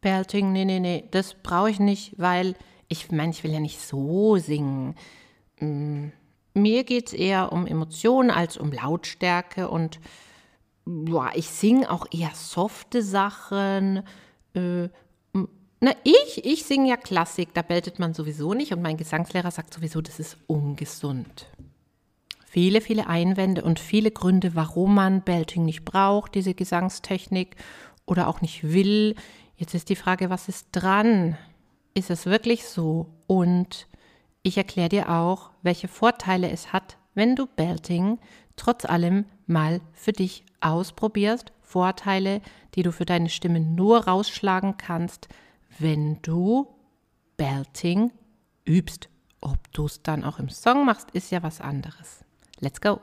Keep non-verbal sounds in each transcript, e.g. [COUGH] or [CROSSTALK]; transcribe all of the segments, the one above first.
Belting, nee, nee, nee, das brauche ich nicht, weil ich meine, ich will ja nicht so singen. Mm, mir geht es eher um Emotionen als um Lautstärke und boah, ich singe auch eher softe Sachen. Äh, na, ich, ich singe ja Klassik, da beltet man sowieso nicht und mein Gesangslehrer sagt sowieso, das ist ungesund. Viele, viele Einwände und viele Gründe, warum man Belting nicht braucht, diese Gesangstechnik oder auch nicht will. Jetzt ist die Frage, was ist dran? Ist es wirklich so? Und ich erkläre dir auch, welche Vorteile es hat, wenn du Belting trotz allem mal für dich ausprobierst. Vorteile, die du für deine Stimme nur rausschlagen kannst, wenn du Belting übst. Ob du es dann auch im Song machst, ist ja was anderes. Let's go!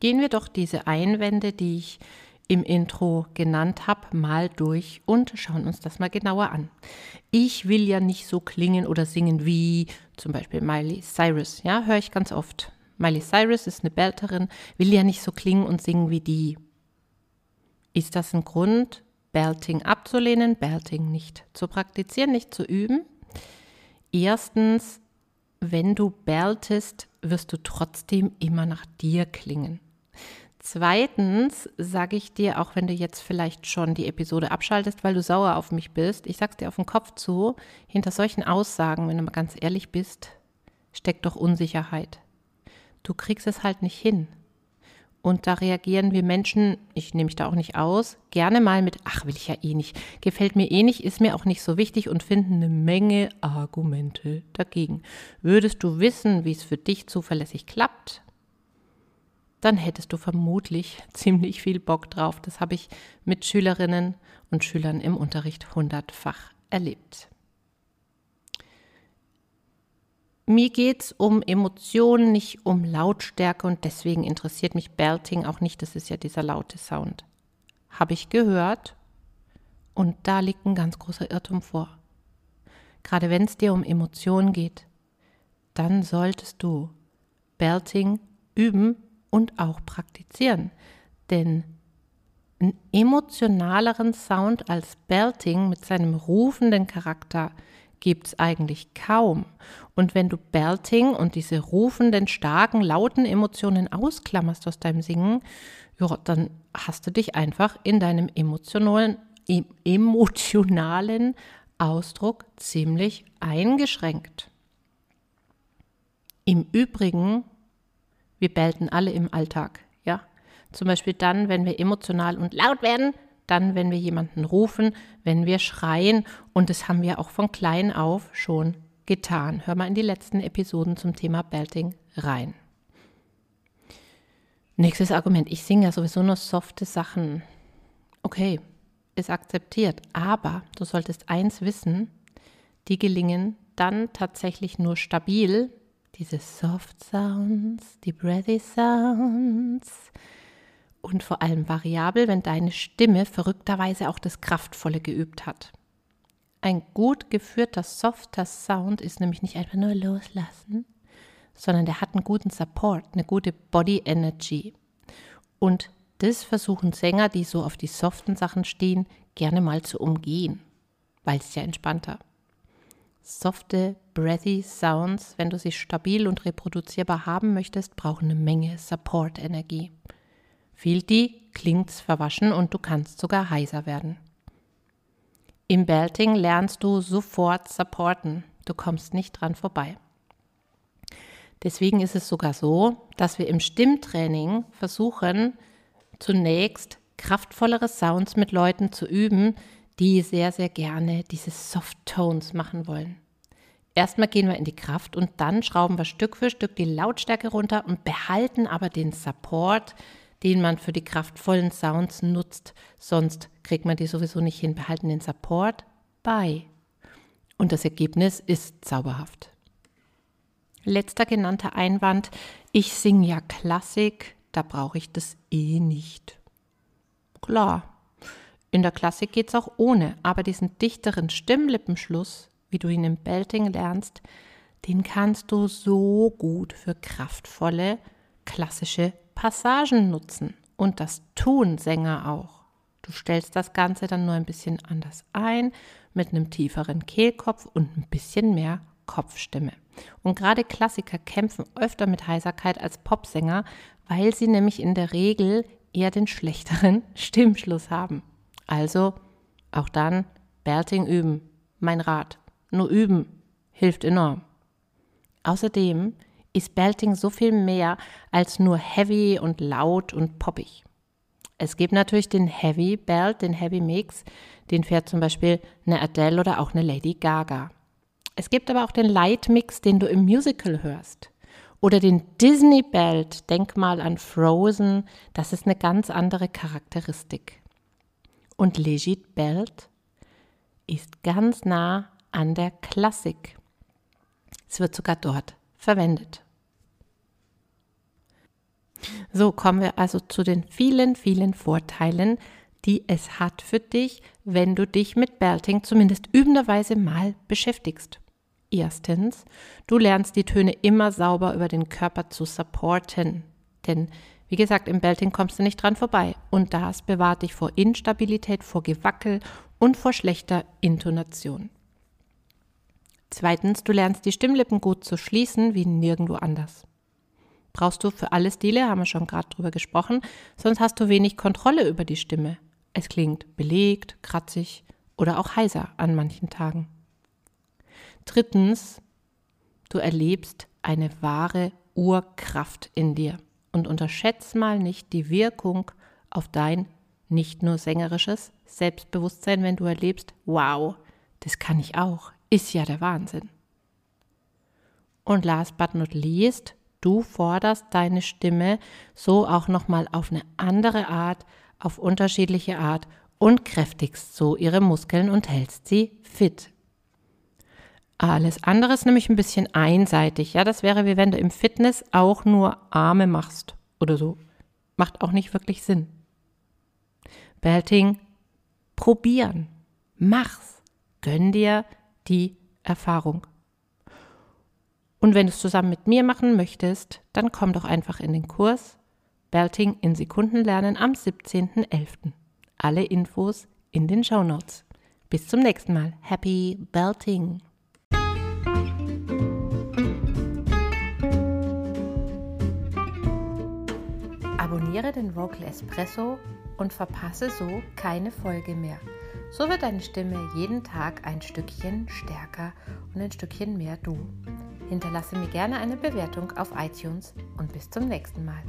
Gehen wir doch diese Einwände, die ich im Intro genannt habe, mal durch und schauen uns das mal genauer an. Ich will ja nicht so klingen oder singen wie zum Beispiel Miley Cyrus. Ja, höre ich ganz oft. Miley Cyrus ist eine Belterin, will ja nicht so klingen und singen wie die. Ist das ein Grund, Belting abzulehnen, Belting nicht zu praktizieren, nicht zu üben? Erstens, wenn du beltest, wirst du trotzdem immer nach dir klingen. Zweitens sage ich dir, auch wenn du jetzt vielleicht schon die Episode abschaltest, weil du sauer auf mich bist, ich sag's dir auf den Kopf zu, hinter solchen Aussagen, wenn du mal ganz ehrlich bist, steckt doch Unsicherheit. Du kriegst es halt nicht hin. Und da reagieren wir Menschen, ich nehme mich da auch nicht aus, gerne mal mit, ach, will ich ja eh nicht, gefällt mir eh nicht, ist mir auch nicht so wichtig und finden eine Menge Argumente dagegen. Würdest du wissen, wie es für dich zuverlässig klappt, dann hättest du vermutlich [LAUGHS] ziemlich viel Bock drauf. Das habe ich mit Schülerinnen und Schülern im Unterricht hundertfach erlebt. Mir geht es um Emotionen, nicht um Lautstärke und deswegen interessiert mich Belting auch nicht. Das ist ja dieser laute Sound. Habe ich gehört und da liegt ein ganz großer Irrtum vor. Gerade wenn es dir um Emotionen geht, dann solltest du Belting üben und auch praktizieren. Denn einen emotionaleren Sound als Belting mit seinem rufenden Charakter gibt es eigentlich kaum. Und wenn du Belting und diese rufenden, starken, lauten Emotionen ausklammerst aus deinem Singen, ja, dann hast du dich einfach in deinem emotionalen, emotionalen Ausdruck ziemlich eingeschränkt. Im Übrigen wir belten alle im Alltag, ja. Zum Beispiel dann, wenn wir emotional und laut werden, dann, wenn wir jemanden rufen, wenn wir schreien. Und das haben wir auch von klein auf schon getan. Hör mal in die letzten Episoden zum Thema Belting rein. Nächstes Argument. Ich singe ja sowieso nur softe Sachen. Okay, ist akzeptiert. Aber du solltest eins wissen, die gelingen dann tatsächlich nur stabil, diese Soft Sounds, die Breathy Sounds und vor allem variabel, wenn deine Stimme verrückterweise auch das Kraftvolle geübt hat. Ein gut geführter softer Sound ist nämlich nicht einfach nur loslassen, sondern der hat einen guten Support, eine gute Body Energy. Und das versuchen Sänger, die so auf die soften Sachen stehen, gerne mal zu umgehen, weil es ja entspannter. Softe, breathy Sounds, wenn du sie stabil und reproduzierbar haben möchtest, brauchen eine Menge Support-Energie. Fehlt die, klingt's verwaschen und du kannst sogar heiser werden. Im Belting lernst du sofort supporten. Du kommst nicht dran vorbei. Deswegen ist es sogar so, dass wir im Stimmtraining versuchen, zunächst kraftvollere Sounds mit Leuten zu üben, die sehr, sehr gerne diese Soft Tones machen wollen. Erstmal gehen wir in die Kraft und dann schrauben wir Stück für Stück die Lautstärke runter und behalten aber den Support, den man für die kraftvollen Sounds nutzt. Sonst kriegt man die sowieso nicht hin. Behalten den Support bei. Und das Ergebnis ist zauberhaft. Letzter genannter Einwand, ich singe ja Klassik, da brauche ich das eh nicht. Klar, in der Klassik geht es auch ohne, aber diesen dichteren Stimmlippenschluss, wie du ihn im Belting lernst, den kannst du so gut für kraftvolle klassische Passagen nutzen. Und das tun Sänger auch. Du stellst das Ganze dann nur ein bisschen anders ein, mit einem tieferen Kehlkopf und ein bisschen mehr Kopfstimme. Und gerade Klassiker kämpfen öfter mit Heiserkeit als Popsänger, weil sie nämlich in der Regel eher den schlechteren [LAUGHS] Stimmschluss haben. Also auch dann Belting üben, mein Rat. Nur üben hilft enorm. Außerdem ist Belting so viel mehr als nur heavy und laut und poppig. Es gibt natürlich den Heavy Belt, den Heavy Mix, den fährt zum Beispiel eine Adele oder auch eine Lady Gaga. Es gibt aber auch den Light Mix, den du im Musical hörst. Oder den Disney Belt, denk mal an Frozen, das ist eine ganz andere Charakteristik. Und Legit Belt ist ganz nah an der Klassik. Es wird sogar dort verwendet. So kommen wir also zu den vielen, vielen Vorteilen, die es hat für dich, wenn du dich mit Belting zumindest übenderweise mal beschäftigst. Erstens, du lernst die Töne immer sauber über den Körper zu supporten. Denn, wie gesagt, im Belting kommst du nicht dran vorbei. Und das bewahrt dich vor Instabilität, vor Gewackel und vor schlechter Intonation. Zweitens, du lernst die Stimmlippen gut zu schließen wie nirgendwo anders. Brauchst du für alle Stile, haben wir schon gerade drüber gesprochen, sonst hast du wenig Kontrolle über die Stimme. Es klingt belegt, kratzig oder auch heiser an manchen Tagen. Drittens, du erlebst eine wahre Urkraft in dir und unterschätzt mal nicht die Wirkung auf dein nicht nur sängerisches Selbstbewusstsein, wenn du erlebst, wow, das kann ich auch, ist ja der Wahnsinn. Und last but not least, du forderst deine Stimme so auch nochmal auf eine andere Art, auf unterschiedliche Art und kräftigst so ihre Muskeln und hältst sie fit. Alles andere ist nämlich ein bisschen einseitig. Ja, das wäre wie wenn du im Fitness auch nur Arme machst oder so. Macht auch nicht wirklich Sinn. Belting, probieren. Mach's. Gönn dir die Erfahrung. Und wenn du es zusammen mit mir machen möchtest, dann komm doch einfach in den Kurs Belting in Sekunden lernen am 17.11. Alle Infos in den Show Notes. Bis zum nächsten Mal. Happy Belting! Abonniere den Vocal Espresso und verpasse so keine Folge mehr. So wird deine Stimme jeden Tag ein Stückchen stärker und ein Stückchen mehr du. Hinterlasse mir gerne eine Bewertung auf iTunes und bis zum nächsten Mal.